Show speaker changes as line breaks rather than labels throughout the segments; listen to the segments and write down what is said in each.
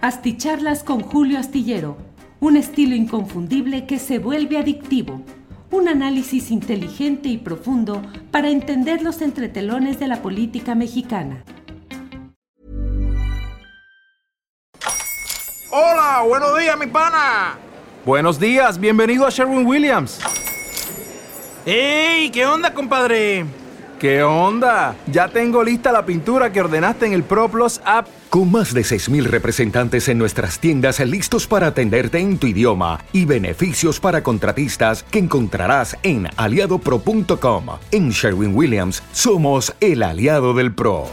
Asticharlas con Julio Astillero, un estilo inconfundible que se vuelve adictivo. Un análisis inteligente y profundo para entender los entretelones de la política mexicana.
Hola, buenos días, mi pana.
Buenos días, bienvenido a Sherwin Williams.
¡Ey! ¿Qué onda, compadre?
¿Qué onda? Ya tengo lista la pintura que ordenaste en el ProPlus app.
Con más de 6.000 representantes en nuestras tiendas listos para atenderte en tu idioma y beneficios para contratistas que encontrarás en aliadopro.com. En Sherwin Williams somos el aliado del PRO.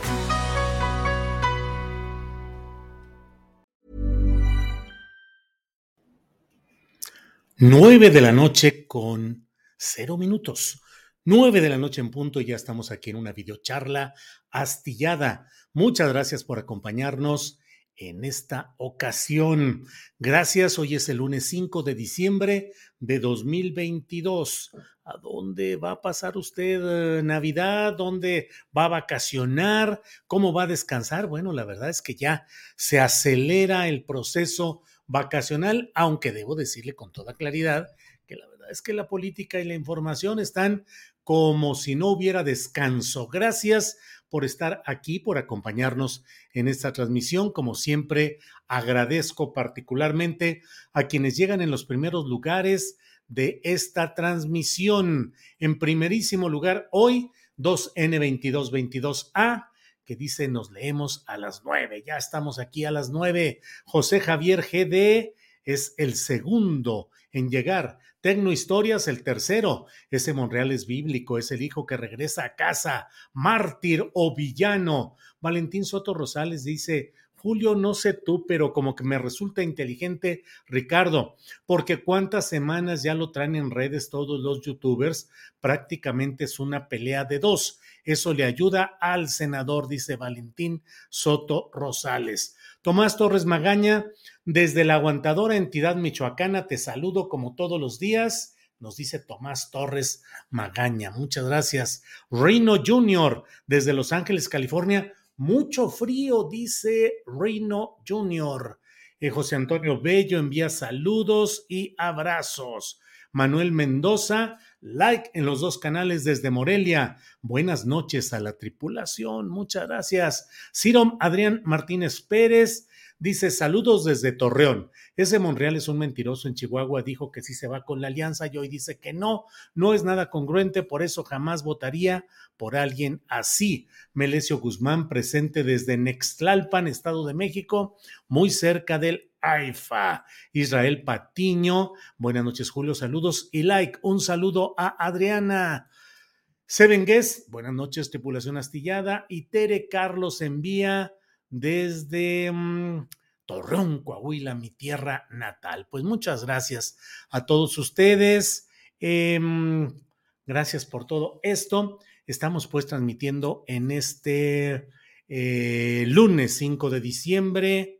9 de la noche con cero minutos. 9 de la noche en punto y ya estamos aquí en una videocharla astillada. Muchas gracias por acompañarnos en esta ocasión. Gracias, hoy es el lunes 5 de diciembre de 2022. ¿A dónde va a pasar usted eh, Navidad? ¿Dónde va a vacacionar? ¿Cómo va a descansar? Bueno, la verdad es que ya se acelera el proceso vacacional, aunque debo decirle con toda claridad que la verdad es que la política y la información están como si no hubiera descanso. Gracias por estar aquí, por acompañarnos en esta transmisión. Como siempre, agradezco particularmente a quienes llegan en los primeros lugares de esta transmisión. En primerísimo lugar, hoy, 2N2222A, que dice nos leemos a las nueve. Ya estamos aquí a las nueve. José Javier GD es el segundo en llegar. Tecno Historias, el tercero. Ese Monreal es bíblico, es el hijo que regresa a casa, mártir o villano. Valentín Soto Rosales dice, Julio, no sé tú, pero como que me resulta inteligente Ricardo, porque cuántas semanas ya lo traen en redes todos los youtubers, prácticamente es una pelea de dos. Eso le ayuda al senador, dice Valentín Soto Rosales. Tomás Torres Magaña, desde la aguantadora entidad michoacana, te saludo como todos los días. Nos dice Tomás Torres Magaña. Muchas gracias. Reino Jr., desde Los Ángeles, California. Mucho frío, dice Reino Jr. Eh, José Antonio Bello envía saludos y abrazos. Manuel Mendoza, like en los dos canales desde Morelia. Buenas noches a la tripulación, muchas gracias. Ciro Adrián Martínez Pérez dice saludos desde Torreón. Ese Monreal es un mentiroso en Chihuahua, dijo que sí se va con la alianza y hoy dice que no, no es nada congruente, por eso jamás votaría por alguien así. Melesio Guzmán, presente desde Nextlalpan, Estado de México, muy cerca del AIFA. Israel Patiño, buenas noches Julio, saludos y like. Un saludo a Adriana. Seven Guest, buenas noches, tripulación astillada. Y Tere Carlos envía desde mm, Torreón, Coahuila, mi tierra natal. Pues muchas gracias a todos ustedes. Em, gracias por todo esto. Estamos pues transmitiendo en este eh, lunes 5 de diciembre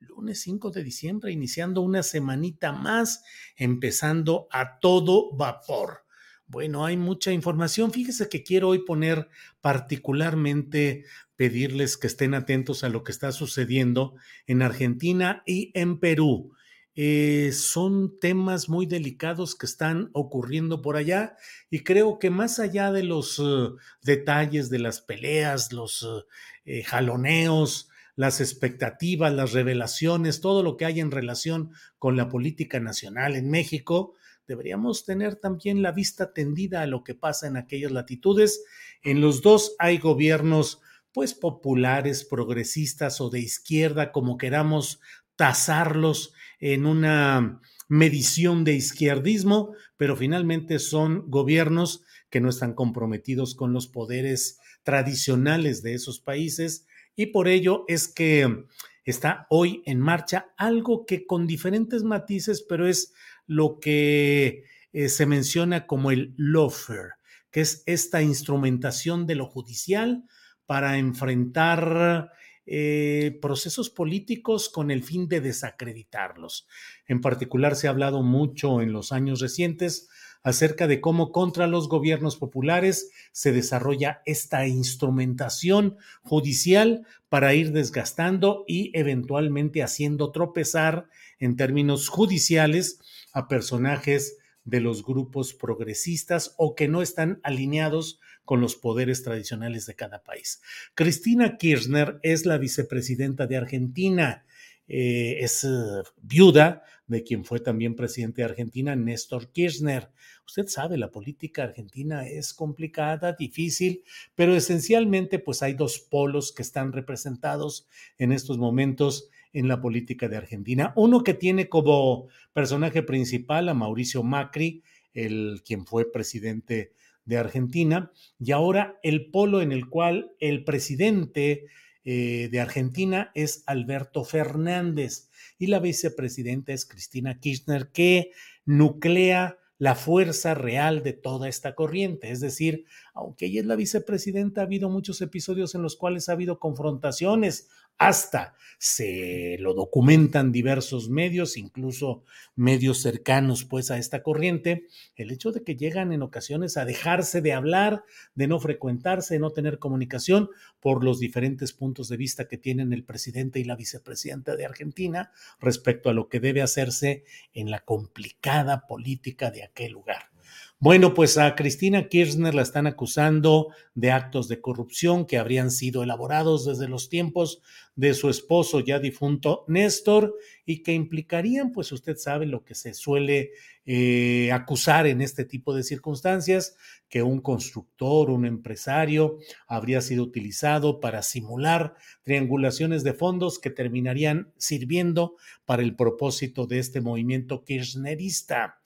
lunes 5 de diciembre, iniciando una semanita más, empezando a todo vapor. Bueno, hay mucha información. Fíjese que quiero hoy poner particularmente, pedirles que estén atentos a lo que está sucediendo en Argentina y en Perú. Eh, son temas muy delicados que están ocurriendo por allá y creo que más allá de los uh, detalles de las peleas, los uh, jaloneos, las expectativas, las revelaciones, todo lo que hay en relación con la política nacional en México, deberíamos tener también la vista tendida a lo que pasa en aquellas latitudes. En los dos hay gobiernos pues populares, progresistas o de izquierda, como queramos tasarlos en una medición de izquierdismo, pero finalmente son gobiernos que no están comprometidos con los poderes tradicionales de esos países y por ello es que está hoy en marcha algo que con diferentes matices, pero es lo que eh, se menciona como el lawfare, que es esta instrumentación de lo judicial para enfrentar eh, procesos políticos con el fin de desacreditarlos. En particular, se ha hablado mucho en los años recientes acerca de cómo contra los gobiernos populares se desarrolla esta instrumentación judicial para ir desgastando y eventualmente haciendo tropezar en términos judiciales a personajes de los grupos progresistas o que no están alineados con los poderes tradicionales de cada país. Cristina Kirchner es la vicepresidenta de Argentina, eh, es uh, viuda de quien fue también presidente de Argentina, Néstor Kirchner. Usted sabe, la política argentina es complicada, difícil, pero esencialmente pues hay dos polos que están representados en estos momentos en la política de Argentina. Uno que tiene como personaje principal a Mauricio Macri, el quien fue presidente de Argentina, y ahora el polo en el cual el presidente eh, de Argentina es Alberto Fernández y la vicepresidenta es Cristina Kirchner, que nuclea la fuerza real de toda esta corriente. Es decir, aunque ella es la vicepresidenta, ha habido muchos episodios en los cuales ha habido confrontaciones, hasta se lo documentan diversos medios, incluso medios cercanos pues a esta corriente, el hecho de que llegan en ocasiones a dejarse de hablar, de no frecuentarse, de no tener comunicación por los diferentes puntos de vista que tienen el presidente y la vicepresidenta de Argentina respecto a lo que debe hacerse en la complicada política de aquel lugar. Bueno, pues a Cristina Kirchner la están acusando de actos de corrupción que habrían sido elaborados desde los tiempos de su esposo ya difunto Néstor y que implicarían, pues usted sabe lo que se suele eh, acusar en este tipo de circunstancias, que un constructor, un empresario habría sido utilizado para simular triangulaciones de fondos que terminarían sirviendo para el propósito de este movimiento kirchnerista.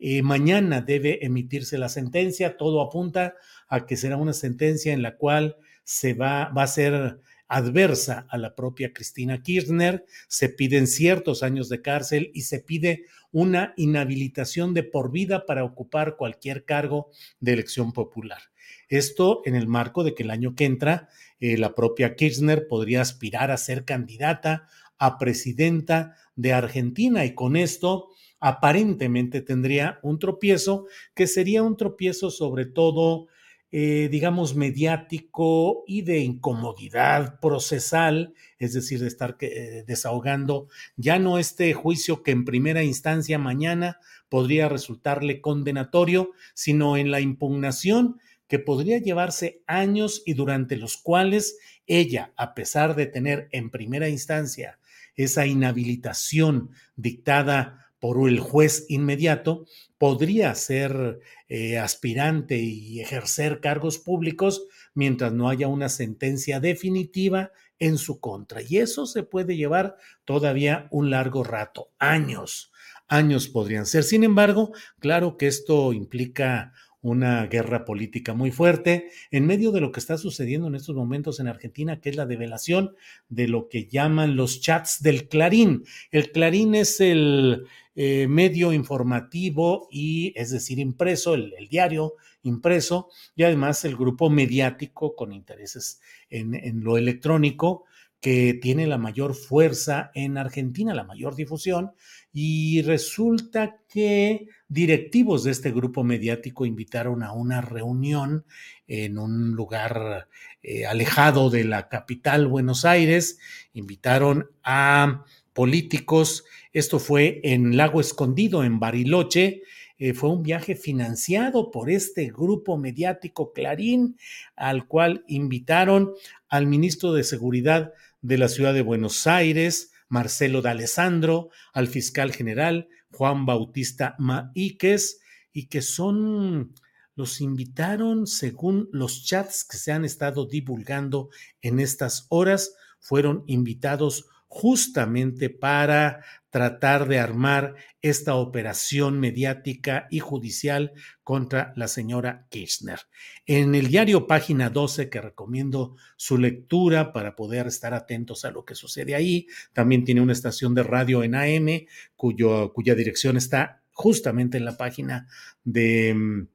Eh, mañana debe emitirse la sentencia. Todo apunta a que será una sentencia en la cual se va, va a ser adversa a la propia Cristina Kirchner. Se piden ciertos años de cárcel y se pide una inhabilitación de por vida para ocupar cualquier cargo de elección popular. Esto en el marco de que el año que entra eh, la propia Kirchner podría aspirar a ser candidata a presidenta de Argentina y con esto aparentemente tendría un tropiezo que sería un tropiezo sobre todo, eh, digamos, mediático y de incomodidad procesal, es decir, de estar eh, desahogando ya no este juicio que en primera instancia mañana podría resultarle condenatorio, sino en la impugnación que podría llevarse años y durante los cuales ella, a pesar de tener en primera instancia esa inhabilitación dictada por el juez inmediato, podría ser eh, aspirante y ejercer cargos públicos mientras no haya una sentencia definitiva en su contra. Y eso se puede llevar todavía un largo rato, años, años podrían ser. Sin embargo, claro que esto implica una guerra política muy fuerte en medio de lo que está sucediendo en estos momentos en Argentina, que es la develación de lo que llaman los chats del Clarín. El Clarín es el eh, medio informativo y, es decir, impreso, el, diario impreso y además el grupo mediático con intereses en lo electrónico que tiene la mayor fuerza en Argentina, la mayor difusión, y resulta que directivos de este grupo mediático invitaron a una reunión en un lugar eh, alejado de la capital, Buenos Aires, invitaron a políticos, esto fue en Lago Escondido, en Bariloche, eh, fue un viaje financiado por este grupo mediático Clarín, al cual invitaron al ministro de Seguridad de la ciudad de Buenos Aires, Marcelo D'Alessandro, al fiscal general Juan Bautista Maíquez, y que son, los invitaron según los chats que se han estado divulgando en estas horas, fueron invitados justamente para tratar de armar esta operación mediática y judicial contra la señora Kirchner. En el diario Página 12, que recomiendo su lectura para poder estar atentos a lo que sucede ahí, también tiene una estación de radio en AM cuya dirección está justamente en la página de,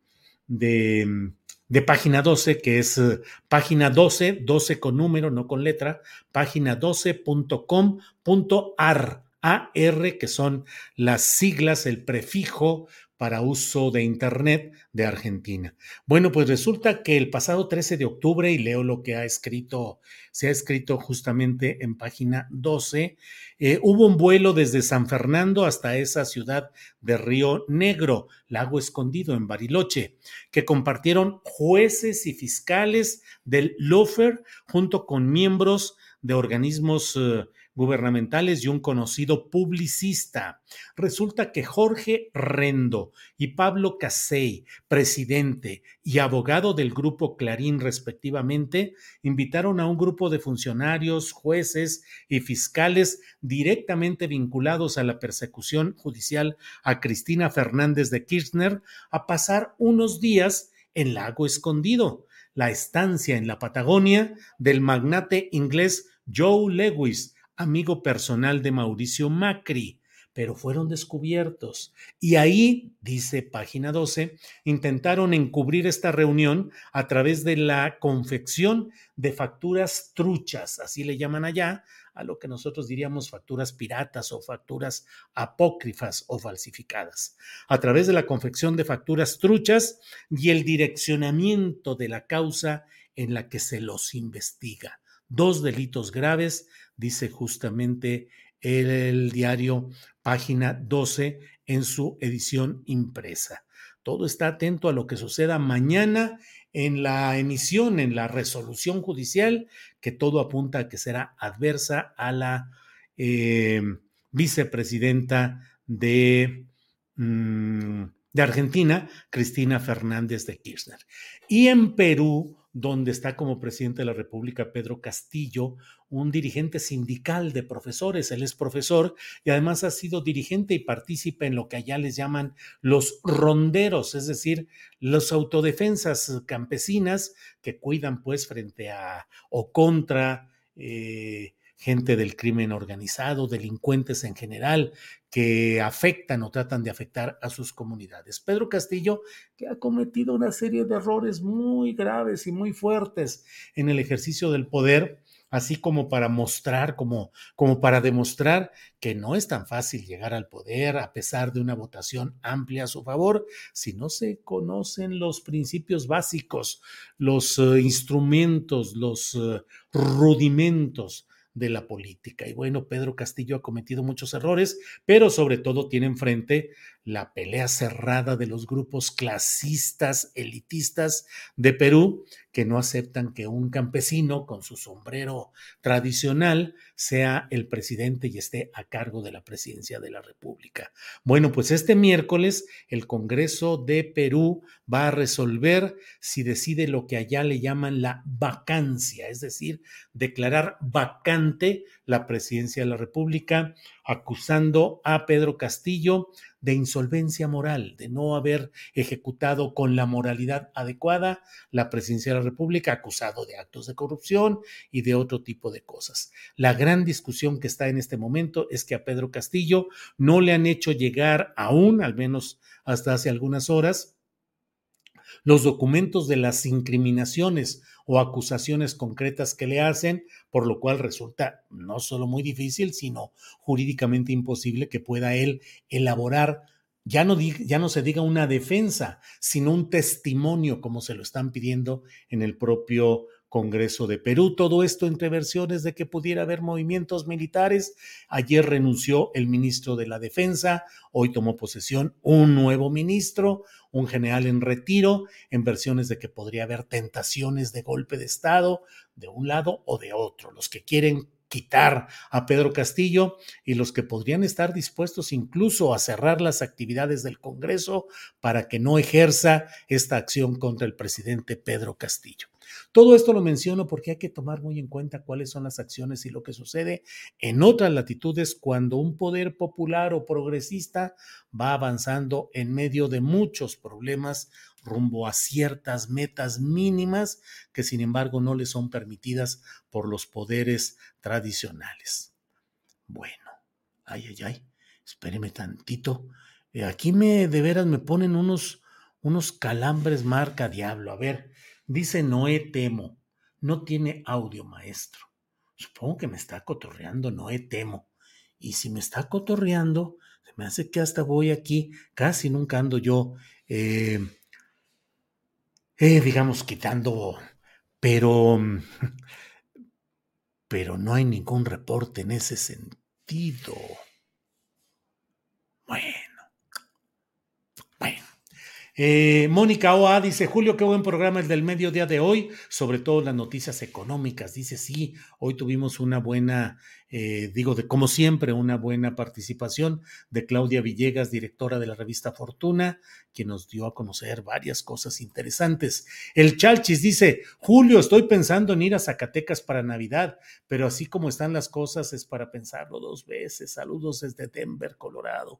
de de página 12, que es eh, página 12, 12 con número, no con letra, página 12.com.ar, AR, que son las siglas, el prefijo para uso de Internet de Argentina. Bueno, pues resulta que el pasado 13 de octubre, y leo lo que ha escrito, se ha escrito justamente en página 12, eh, hubo un vuelo desde San Fernando hasta esa ciudad de Río Negro, Lago Escondido en Bariloche, que compartieron jueces y fiscales del LOFER junto con miembros de organismos eh, gubernamentales y un conocido publicista. Resulta que Jorge Rendo y Pablo Casey, presidente y abogado del grupo Clarín respectivamente, invitaron a un grupo de funcionarios, jueces y fiscales directamente vinculados a la persecución judicial a Cristina Fernández de Kirchner a pasar unos días en Lago Escondido, la estancia en la Patagonia del magnate inglés Joe Lewis, amigo personal de Mauricio Macri, pero fueron descubiertos. Y ahí, dice página 12, intentaron encubrir esta reunión a través de la confección de facturas truchas, así le llaman allá, a lo que nosotros diríamos facturas piratas o facturas apócrifas o falsificadas. A través de la confección de facturas truchas y el direccionamiento de la causa en la que se los investiga. Dos delitos graves dice justamente el, diario página 12 en su edición impresa. Todo está atento a lo que suceda mañana en la emisión, en la resolución judicial, que todo apunta a que será adversa a la eh, vicepresidenta de, mm, de Argentina, Cristina Fernández de Kirchner. Y en Perú, donde está como presidente de la República Pedro Castillo, un dirigente sindical de profesores. Él es profesor y además ha sido dirigente y partícipe en lo que allá les llaman los ronderos, es decir, los autodefensas campesinas que cuidan pues frente a o contra eh, gente del crimen organizado, delincuentes en general, que afectan o tratan de afectar a sus comunidades. Pedro Castillo, que ha cometido una serie de errores muy graves y muy fuertes en el ejercicio del poder, así como para mostrar, como, para demostrar que no es tan fácil llegar al poder a pesar de una votación amplia a su favor, si no se conocen los principios básicos, los uh, instrumentos, los uh, rudimentos de la política. Y bueno, Pedro Castillo ha cometido muchos errores, pero sobre todo tiene enfrente la pelea cerrada de los grupos clasistas, elitistas de Perú, que no aceptan que un campesino con su sombrero tradicional sea el presidente y esté a cargo de la presidencia de la República. Bueno, pues este miércoles el Congreso de Perú va a resolver si decide lo que allá le llaman la vacancia, es decir, declarar vacante la presidencia de la República, acusando a Pedro Castillo de insolvencia moral, de no haber ejecutado con la moralidad adecuada la presidencia de la República, acusado de actos de corrupción y de otro tipo de cosas. La gran discusión que está en este momento es que a Pedro Castillo no le han hecho llegar aún, al menos hasta hace algunas horas, los documentos de las incriminaciones o acusaciones concretas que le hacen, por lo cual resulta no solo muy difícil, sino jurídicamente imposible que pueda él elaborar ya no, ya no, se diga una defensa, sino un testimonio, como se lo están pidiendo en el propio Congreso de Perú. Todo esto entre versiones de que pudiera haber movimientos militares. Ayer renunció el ministro de la Defensa, hoy tomó posesión un nuevo ministro, un general en retiro, en versiones de que podría haber tentaciones de golpe de Estado de un lado o de otro. Los que quieren quitar a Pedro Castillo y los que podrían estar dispuestos incluso a cerrar las actividades del Congreso para que no ejerza esta acción contra el presidente Pedro Castillo. Todo esto lo menciono porque hay que tomar muy en cuenta cuáles son las acciones y lo que sucede en otras latitudes cuando un poder popular o progresista va avanzando en medio de muchos problemas rumbo a ciertas metas mínimas que sin embargo no le son permitidas por los poderes tradicionales. Bueno, ay, ay, ay, espéreme tantito. Eh, aquí me, de veras, me ponen unos, unos calambres marca diablo. A ver, Dice Noé Temo, no tiene audio maestro. Supongo que me está cotorreando Noé Temo. Y si me está cotorreando, se me hace que hasta voy aquí, casi nunca ando yo, eh, eh, digamos, quitando, pero, pero no hay ningún reporte en ese sentido. Bueno. Eh, Mónica Oa dice, Julio, qué buen programa el del mediodía de hoy, sobre todo las noticias económicas. Dice, sí, hoy tuvimos una buena, eh, digo, de como siempre, una buena participación de Claudia Villegas, directora de la revista Fortuna, quien nos dio a conocer varias cosas interesantes. El Chalchis dice, Julio, estoy pensando en ir a Zacatecas para Navidad, pero así como están las cosas es para pensarlo dos veces. Saludos desde Denver, Colorado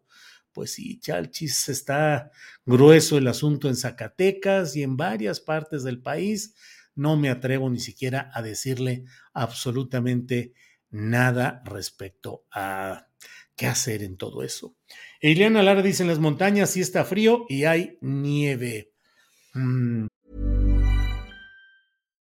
pues sí, Chalchis está grueso el asunto en Zacatecas y en varias partes del país. No me atrevo ni siquiera a decirle absolutamente nada respecto a qué hacer en todo eso. Eliana Lara dice en las montañas sí está frío y hay nieve. Mm.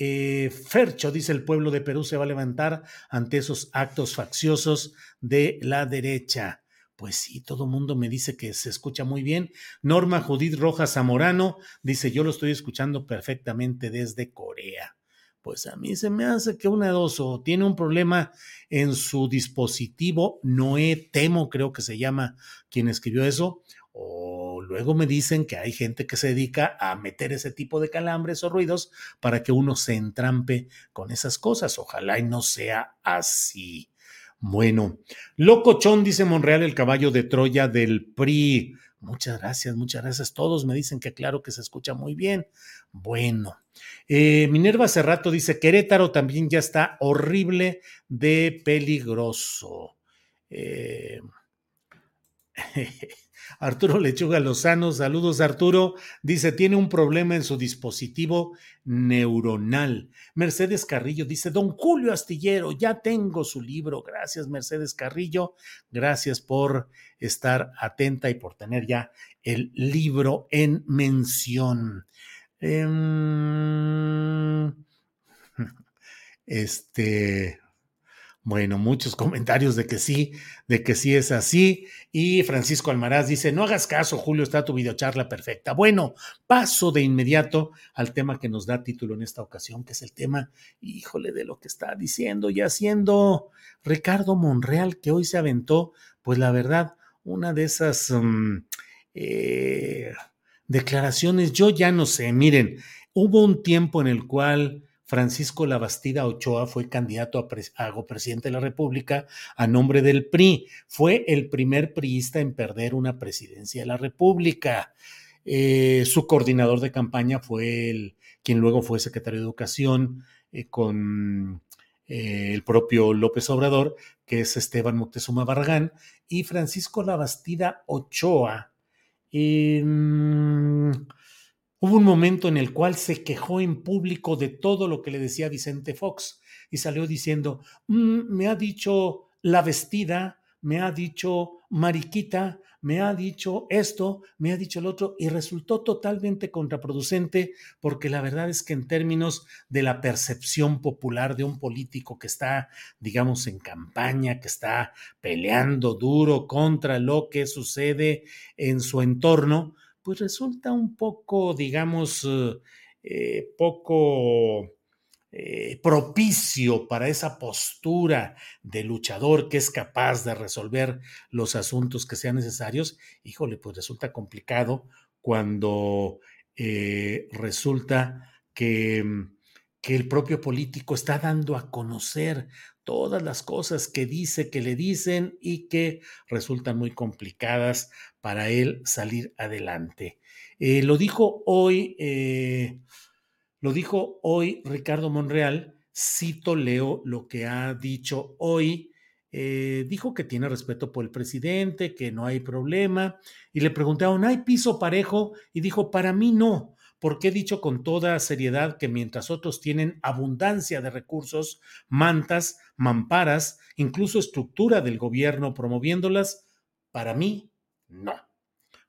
Eh, Fercho, dice el pueblo de Perú, se va a levantar ante esos actos facciosos de la derecha. Pues sí, todo el mundo me dice que se escucha muy bien. Norma Judith Rojas Zamorano dice, yo lo estoy escuchando perfectamente desde Corea. Pues a mí se me hace que una dos tiene un problema en su dispositivo, Noé Temo creo que se llama quien escribió eso, luego me dicen que hay gente que se dedica a meter ese tipo de calambres o ruidos para que uno se entrampe con esas cosas. Ojalá y no sea así. Bueno, Locochón, dice Monreal, el caballo de Troya del PRI. Muchas gracias, muchas gracias. Todos me dicen que claro que se escucha muy bien. Bueno, eh, Minerva Cerrato dice, Querétaro también ya está horrible de peligroso. Eh, Arturo Lechuga Lozano, saludos Arturo, dice, tiene un problema en su dispositivo neuronal. Mercedes Carrillo dice, don Julio Astillero, ya tengo su libro. Gracias, Mercedes Carrillo. Gracias por estar atenta y por tener ya el libro en mención. Em, este, bueno, muchos comentarios de que sí, de que sí es así. Y Francisco Almaraz dice, no hagas caso, Julio, está tu videocharla perfecta. Bueno, paso de inmediato al tema que nos da título en esta ocasión, que es el tema, híjole, de lo que está diciendo y haciendo Ricardo Monreal, que hoy se aventó, pues la verdad, una de esas mm, eh, declaraciones, yo ya no sé, miren, hubo un tiempo en el cual Francisco Labastida Ochoa fue candidato a, presidente de la República a nombre del PRI. Fue el primer priista en perder una presidencia de la República. Eh, su coordinador de campaña fue el, quien luego fue secretario de Educación eh, con eh, el propio López Obrador, que es Esteban Moctezuma Barragán, y Francisco Labastida Ochoa. Hubo un momento en el cual se quejó en público de todo lo que le decía Vicente Fox y salió diciendo, mm, me ha dicho la vestida, me ha dicho mariquita, me ha dicho esto, me ha dicho el otro, y resultó totalmente contraproducente porque la verdad es que en términos de la percepción popular de un político que está, digamos, en campaña, que está peleando duro contra lo que sucede en su entorno, pues resulta un poco, digamos, eh, poco eh, propicio para esa postura de luchador que es capaz de resolver los asuntos que sean necesarios, híjole, pues resulta complicado cuando eh, resulta que, que el propio político está dando a conocer todas las cosas que dice, que le dicen y que resultan muy complicadas para él salir adelante. Eh, lo dijo hoy, eh, lo dijo hoy Ricardo Monreal, cito, leo lo que ha dicho hoy. Eh, dijo que tiene respeto por el presidente, que no hay problema, y le preguntaron, ¿hay piso parejo? Y dijo, para mí no porque he dicho con toda seriedad que mientras otros tienen abundancia de recursos, mantas, mamparas, incluso estructura del gobierno promoviéndolas, para mí no.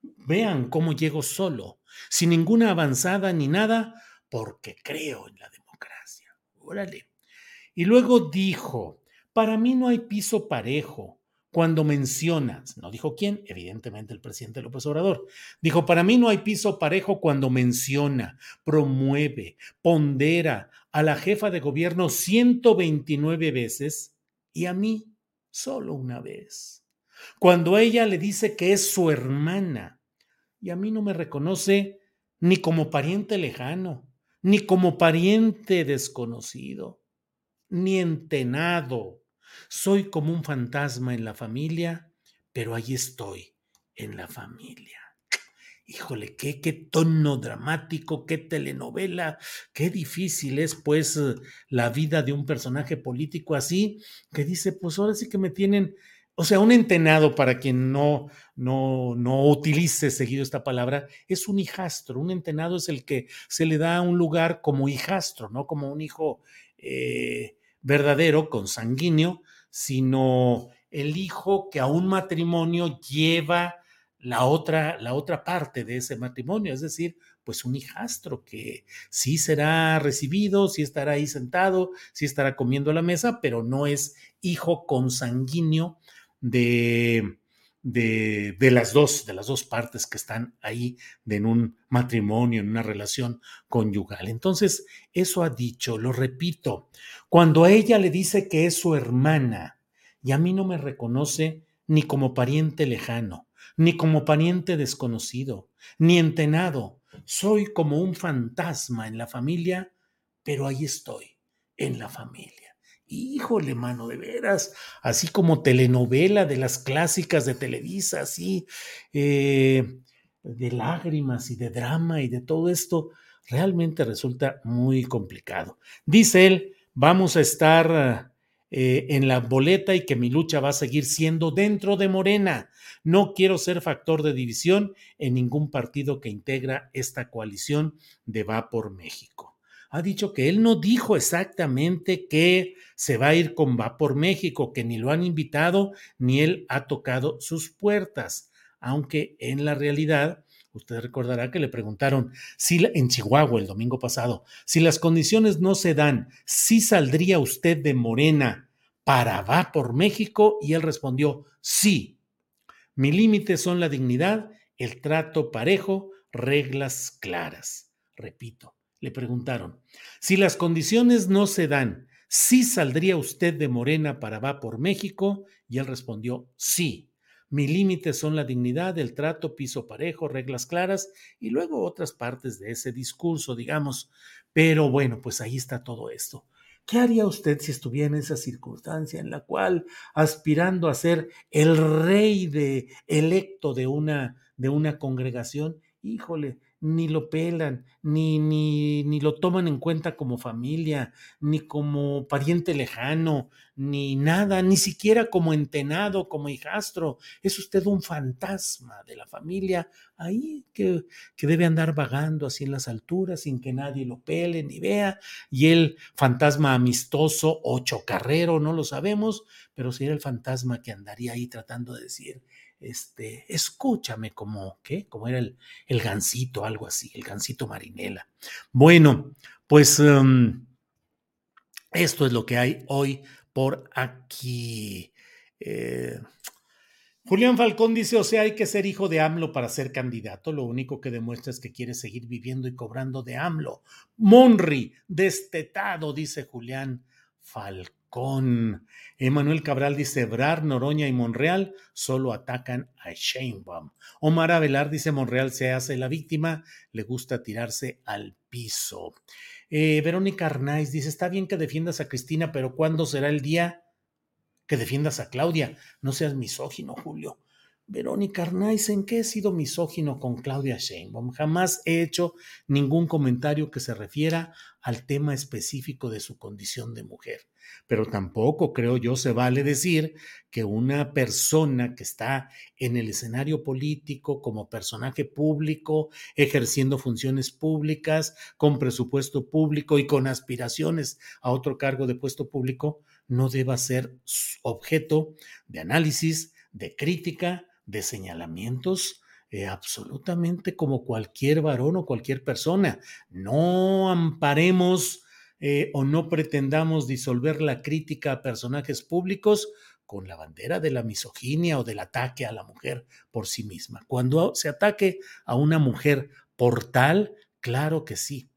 Vean cómo llego solo, sin ninguna avanzada ni nada, porque creo en la democracia. Órale. Y luego dijo, para mí no hay piso parejo cuando mencionas, no dijo quién, evidentemente el presidente López Obrador, dijo, para mí no hay piso parejo cuando menciona, promueve, pondera a la jefa de gobierno 129 veces y a mí solo una vez. Cuando ella le dice que es su hermana y a mí no me reconoce ni como pariente lejano, ni como pariente desconocido, ni entenado soy como un fantasma en la familia, pero ahí estoy, en la familia. Híjole, qué, qué tono dramático, qué telenovela, qué difícil es pues la vida de un personaje político así, que dice, pues ahora sí que me tienen, o sea, un entenado, para quien no, no, no utilice seguido esta palabra, es un hijastro. Un entenado es el que se le da un lugar como hijastro, no como un hijo eh, verdadero, consanguíneo, sino el hijo que a un matrimonio lleva la otra, la otra parte de ese matrimonio, es decir, pues un hijastro que sí será recibido, sí estará ahí sentado, sí estará comiendo a la mesa, pero no es hijo consanguíneo de, de, de, las dos, de las dos partes que están ahí en un matrimonio, en una relación conyugal. Entonces, eso ha dicho, lo repito, cuando a ella le dice que es su hermana y a mí no me reconoce ni como pariente lejano, ni como pariente desconocido, ni entenado, soy como un fantasma en la familia, pero ahí estoy, en la familia. Híjole, mano, de veras, así como telenovela de las clásicas de Televisa, así, eh, de lágrimas y de drama y de todo esto, realmente resulta muy complicado. Dice él, vamos a estar eh, en la boleta y que mi lucha va a seguir siendo dentro de Morena. No quiero ser factor de división en ningún partido que integra esta coalición de Va por México ha dicho que él no dijo exactamente que se va a ir con Va por México, que ni lo han invitado, ni él ha tocado sus puertas, aunque en la realidad, usted recordará que le preguntaron si en Chihuahua el domingo pasado, si las condiciones no se dan, si saldría usted de Morena para Va por México, y él respondió, sí. Mi límite son la dignidad, el trato parejo, reglas claras. Repito, le preguntaron, si las condiciones no se dan, ¿sí saldría usted de Morena para va por México? Y él respondió, sí. Mi límite son la dignidad, el trato, piso parejo, reglas claras y luego otras partes de ese discurso, digamos. Pero bueno, pues ahí está todo esto. ¿Qué haría usted si estuviera en esa circunstancia en la cual, aspirando a ser el rey de electo de una, de una congregación, híjole, ni lo pelan, ni, ni, ni lo toman en cuenta como familia, ni como pariente lejano, ni nada, ni siquiera como entenado, como hijastro. Es usted un fantasma de la familia ahí que, que debe andar vagando así en las alturas sin que nadie lo pele ni vea. Y el fantasma amistoso o chocarrero, no lo sabemos, pero sería el fantasma que andaría ahí tratando de decir, este, escúchame como, ¿qué? Como era el, el gansito, algo así, el gansito marinela. Bueno, pues um, esto es lo que hay hoy por aquí. Eh, Julián Falcón dice, o sea, hay que ser hijo de AMLO para ser candidato. Lo único que demuestra es que quiere seguir viviendo y cobrando de AMLO. Monri, destetado, dice Julián Falcón. Emanuel Cabral dice, Brar, Noroña y Monreal solo atacan a Sheinbaum. Omar Avelar dice, Monreal se hace la víctima, le gusta tirarse al piso. Eh, Verónica Arnaiz dice, está bien que defiendas a Cristina, pero ¿cuándo será el día que defiendas a Claudia? No seas misógino, Julio. Verónica Arnaiz, ¿en qué he sido misógino con Claudia Sheinbaum? Jamás he hecho ningún comentario que se refiera al tema específico de su condición de mujer. Pero tampoco creo yo se vale decir que una persona que está en el escenario político como personaje público, ejerciendo funciones públicas, con presupuesto público y con aspiraciones a otro cargo de puesto público, no deba ser objeto de análisis, de crítica, de señalamientos eh, absolutamente como cualquier varón o cualquier persona. No amparemos eh, o no pretendamos disolver la crítica a personajes públicos con la bandera de la misoginia o del ataque a la mujer por sí misma. Cuando se ataque a una mujer por tal, claro que sí,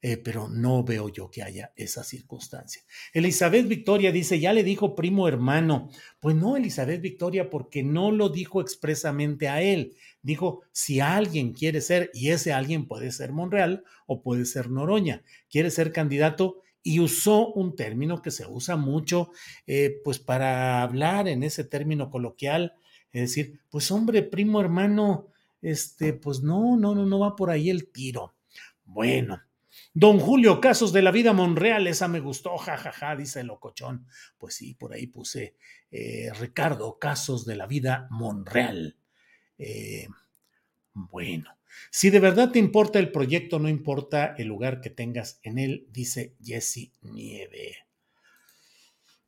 eh, pero no veo yo que haya esa circunstancia. Elizabeth Victoria dice, ya le dijo primo hermano. Pues no, Elizabeth Victoria, porque no lo dijo expresamente a él. Dijo, si alguien quiere ser, y ese alguien puede ser Monreal o puede ser Noroña, quiere ser candidato y usó un término que se usa mucho, eh, pues para hablar en ese término coloquial, es decir, pues hombre, primo hermano, este, pues no, no, no, no va por ahí el tiro. Bueno, Don Julio, casos de la vida Monreal, esa me gustó, jajaja, ja, ja, dice locochón. Pues sí, por ahí puse eh, Ricardo, casos de la vida Monreal. Eh, bueno, si de verdad te importa el proyecto, no importa el lugar que tengas en él, dice Jesse Nieve.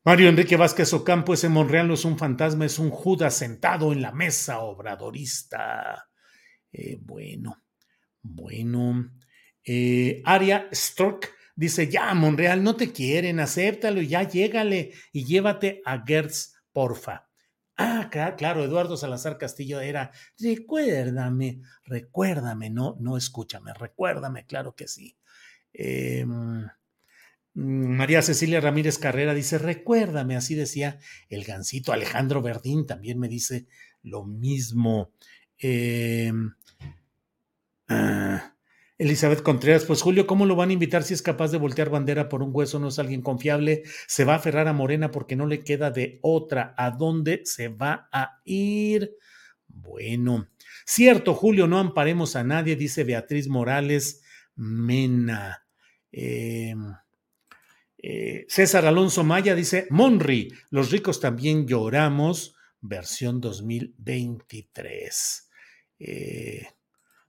Mario Enrique Vázquez Ocampo, ese Monreal no es un fantasma, es un Judas sentado en la mesa obradorista. Eh, bueno, bueno. Eh, Aria Stork dice, ya, Monreal, no te quieren, acéptalo, ya llégale y llévate a Gertz, porfa. Ah, claro, Eduardo Salazar Castillo era, recuérdame, recuérdame, no, no escúchame, recuérdame, claro que sí. Em, María Cecilia Ramírez Carrera dice, recuérdame, así decía el gancito. Alejandro Verdín también me dice lo mismo. Eh, Elizabeth Contreras, pues Julio, ¿cómo lo van a invitar si es capaz de voltear bandera por un hueso? No es alguien confiable. Se va a aferrar a Morena porque no le queda de otra. ¿A dónde se va a ir? Bueno, cierto, Julio, no amparemos a nadie, dice Beatriz Morales Mena. Eh, eh, César Alonso Maya dice, Monri, los ricos también lloramos, versión 2023. Eh,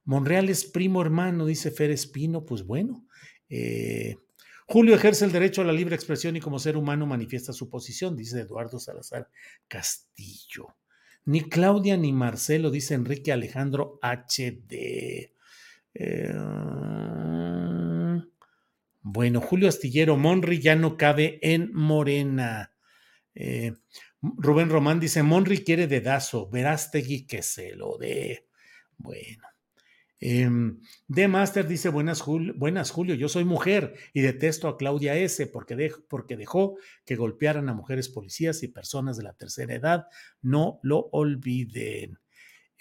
Monreal es primo hermano, dice Fer Espino, pues bueno. Eh, Julio ejerce el derecho a la libre expresión y como ser humano manifiesta su posición, dice Eduardo Salazar Castillo. Ni Claudia ni Marcelo, dice Enrique Alejandro HD. Eh, bueno, Julio Astillero, Monri ya no cabe en Morena. Eh, Rubén Román dice, Monri quiere dedazo, Verástegui que se lo dé. Bueno. Eh, D. Master dice: buenas, buenas, Julio. Yo soy mujer y detesto a Claudia S. Porque, porque dejó que golpearan a mujeres policías y personas de la tercera edad. No lo olviden.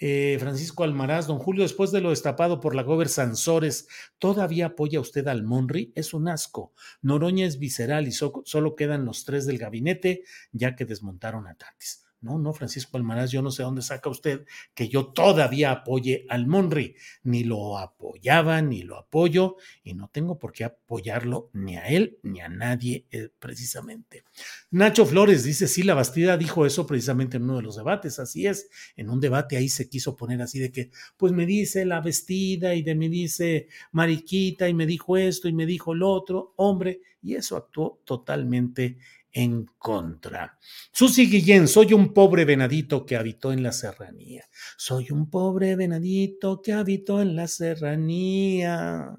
Eh, Francisco Almaraz, don Julio, después de lo destapado por la Gober Sansores, ¿todavía apoya usted al Monri? Es un asco. Noroña es visceral y solo quedan los tres del gabinete, ya que desmontaron a Tatis. No, no, Francisco Almaraz, yo no sé dónde saca usted que yo todavía apoye al Monri. Ni lo apoyaba, ni lo apoyo, y no tengo por qué apoyarlo ni a él ni a nadie eh, precisamente. Nacho Flores dice, sí, la Bastida dijo eso precisamente en uno de los debates, así es. En un debate ahí se quiso poner así de que, pues me dice la vestida y de me dice mariquita y me dijo esto y me dijo lo otro, hombre, y eso actuó totalmente en contra. Susi Guillén, soy un pobre venadito que habitó en la serranía. Soy un pobre venadito que habitó en la serranía.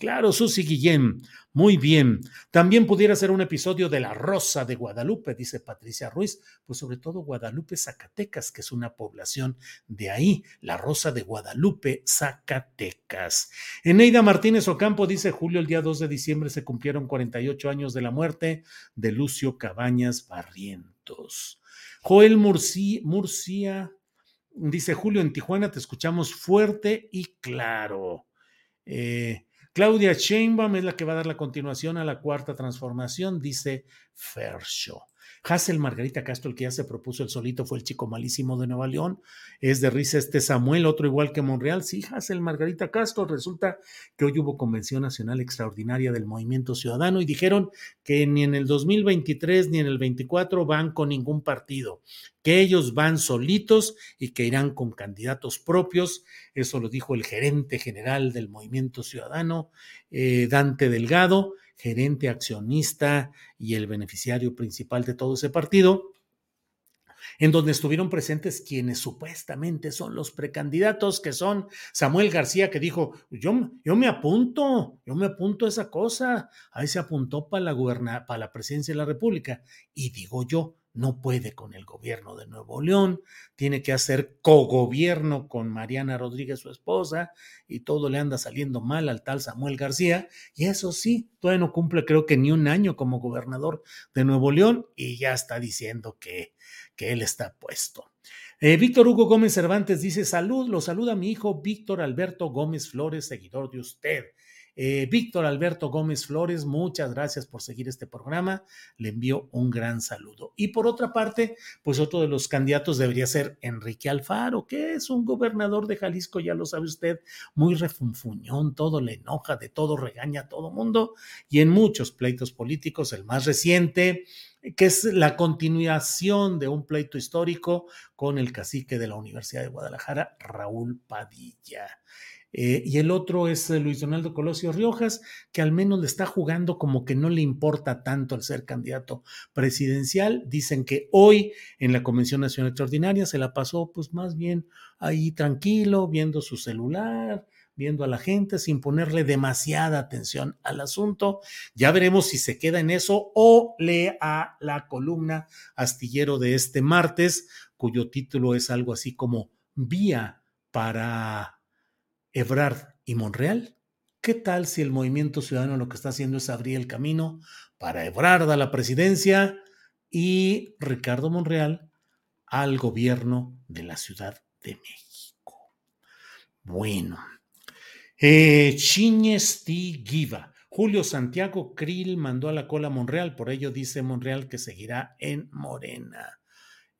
Claro, Susi Guillén. Muy bien. También pudiera ser un episodio de La Rosa de Guadalupe, dice Patricia Ruiz, pues sobre todo Guadalupe, Zacatecas, que es una población de ahí, La Rosa de Guadalupe, Zacatecas. Eneida Martínez Ocampo dice, Julio, el día 2 de diciembre se cumplieron 48 años de la muerte de Lucio Cabañas Barrientos. Joel Murcia dice, Julio, en Tijuana te escuchamos fuerte y claro. Eh, Claudia Sheinbaum es la que va a dar la continuación a la cuarta transformación, dice Fershaw. Hassel Margarita Castro, el que ya se propuso el solito, fue el chico malísimo de Nueva León. Es de risa este Samuel, otro igual que Monreal. Sí, Hassel Margarita Castro. Resulta que hoy hubo Convención Nacional Extraordinaria del Movimiento Ciudadano y dijeron que ni en el 2023 ni en el 24 van con ningún partido, que ellos van solitos y que irán con candidatos propios. Eso lo dijo el gerente general del Movimiento Ciudadano, eh, Dante Delgado gerente accionista y el beneficiario principal de todo ese partido, en donde estuvieron presentes quienes supuestamente son los precandidatos, que son Samuel García, que dijo, yo, yo me apunto, yo me apunto a esa cosa, ahí se apuntó para la, para la presidencia de la República, y digo yo, no puede con el gobierno de Nuevo León, tiene que hacer cogobierno con Mariana Rodríguez, su esposa, y todo le anda saliendo mal al tal Samuel García, y eso sí, todavía no cumple creo que ni un año como gobernador de Nuevo León, y ya está diciendo que, que él está puesto. Eh, Víctor Hugo Gómez Cervantes dice, salud, lo saluda mi hijo Víctor Alberto Gómez Flores, seguidor de usted. Eh, Víctor Alberto Gómez Flores, muchas gracias por seguir este programa. Le envío un gran saludo. Y por otra parte, pues otro de los candidatos debería ser Enrique Alfaro, que es un gobernador de Jalisco, ya lo sabe usted, muy refunfuñón, todo le enoja, de todo regaña a todo mundo. Y en muchos pleitos políticos, el más reciente, que es la continuación de un pleito histórico con el cacique de la Universidad de Guadalajara, Raúl Padilla. Eh, y el otro es eh, Luis Donaldo Colosio Riojas, que al menos le está jugando como que no le importa tanto el ser candidato presidencial. Dicen que hoy en la Convención Nacional Extraordinaria se la pasó pues más bien ahí tranquilo, viendo su celular, viendo a la gente sin ponerle demasiada atención al asunto. Ya veremos si se queda en eso o lee a la columna astillero de este martes, cuyo título es algo así como Vía para Ebrard y Monreal? ¿Qué tal si el movimiento ciudadano lo que está haciendo es abrir el camino para Ebrard a la presidencia y Ricardo Monreal al gobierno de la Ciudad de México? Bueno, eh, Giva. Julio Santiago Krill mandó a la cola a Monreal, por ello dice Monreal que seguirá en Morena.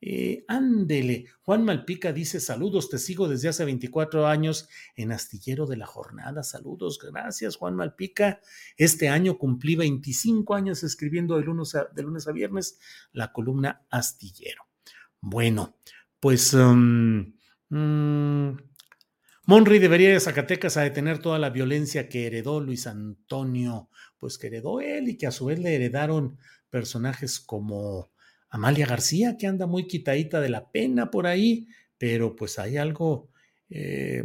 Eh, ándele, Juan Malpica dice saludos, te sigo desde hace 24 años en Astillero de la Jornada. Saludos, gracias Juan Malpica. Este año cumplí 25 años escribiendo de lunes a, de lunes a viernes la columna Astillero. Bueno, pues um, mm, Monry debería de Zacatecas a detener toda la violencia que heredó Luis Antonio, pues que heredó él y que a su vez le heredaron personajes como Amalia García, que anda muy quitadita de la pena por ahí, pero pues hay algo eh,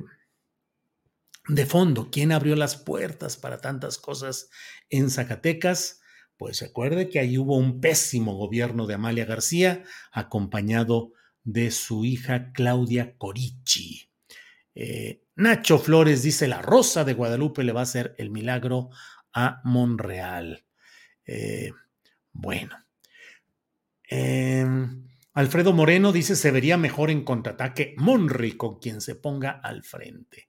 de fondo. ¿Quién abrió las puertas para tantas cosas en Zacatecas? Pues recuerde que ahí hubo un pésimo gobierno de Amalia García, acompañado de su hija Claudia Corichi. Eh, Nacho Flores dice, la rosa de Guadalupe le va a hacer el milagro a Monreal. Eh, bueno, Em, Alfredo Moreno dice se vería mejor en contraataque Monri con quien se ponga al frente.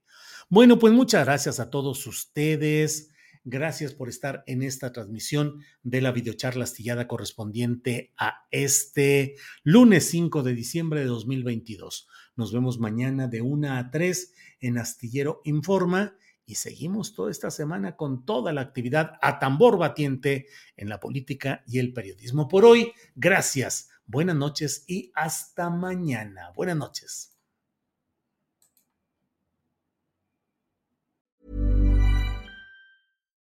Bueno, pues muchas gracias a todos ustedes. Gracias por estar en esta transmisión de la videocharla astillada correspondiente a este lunes 5 de diciembre de 2022. Nos vemos mañana de 1 a 3 en Astillero Informa y seguimos toda esta semana con toda la actividad a tambor batiente en la política y el periodismo. Por hoy, gracias, buenas noches y hasta mañana. Buenas noches.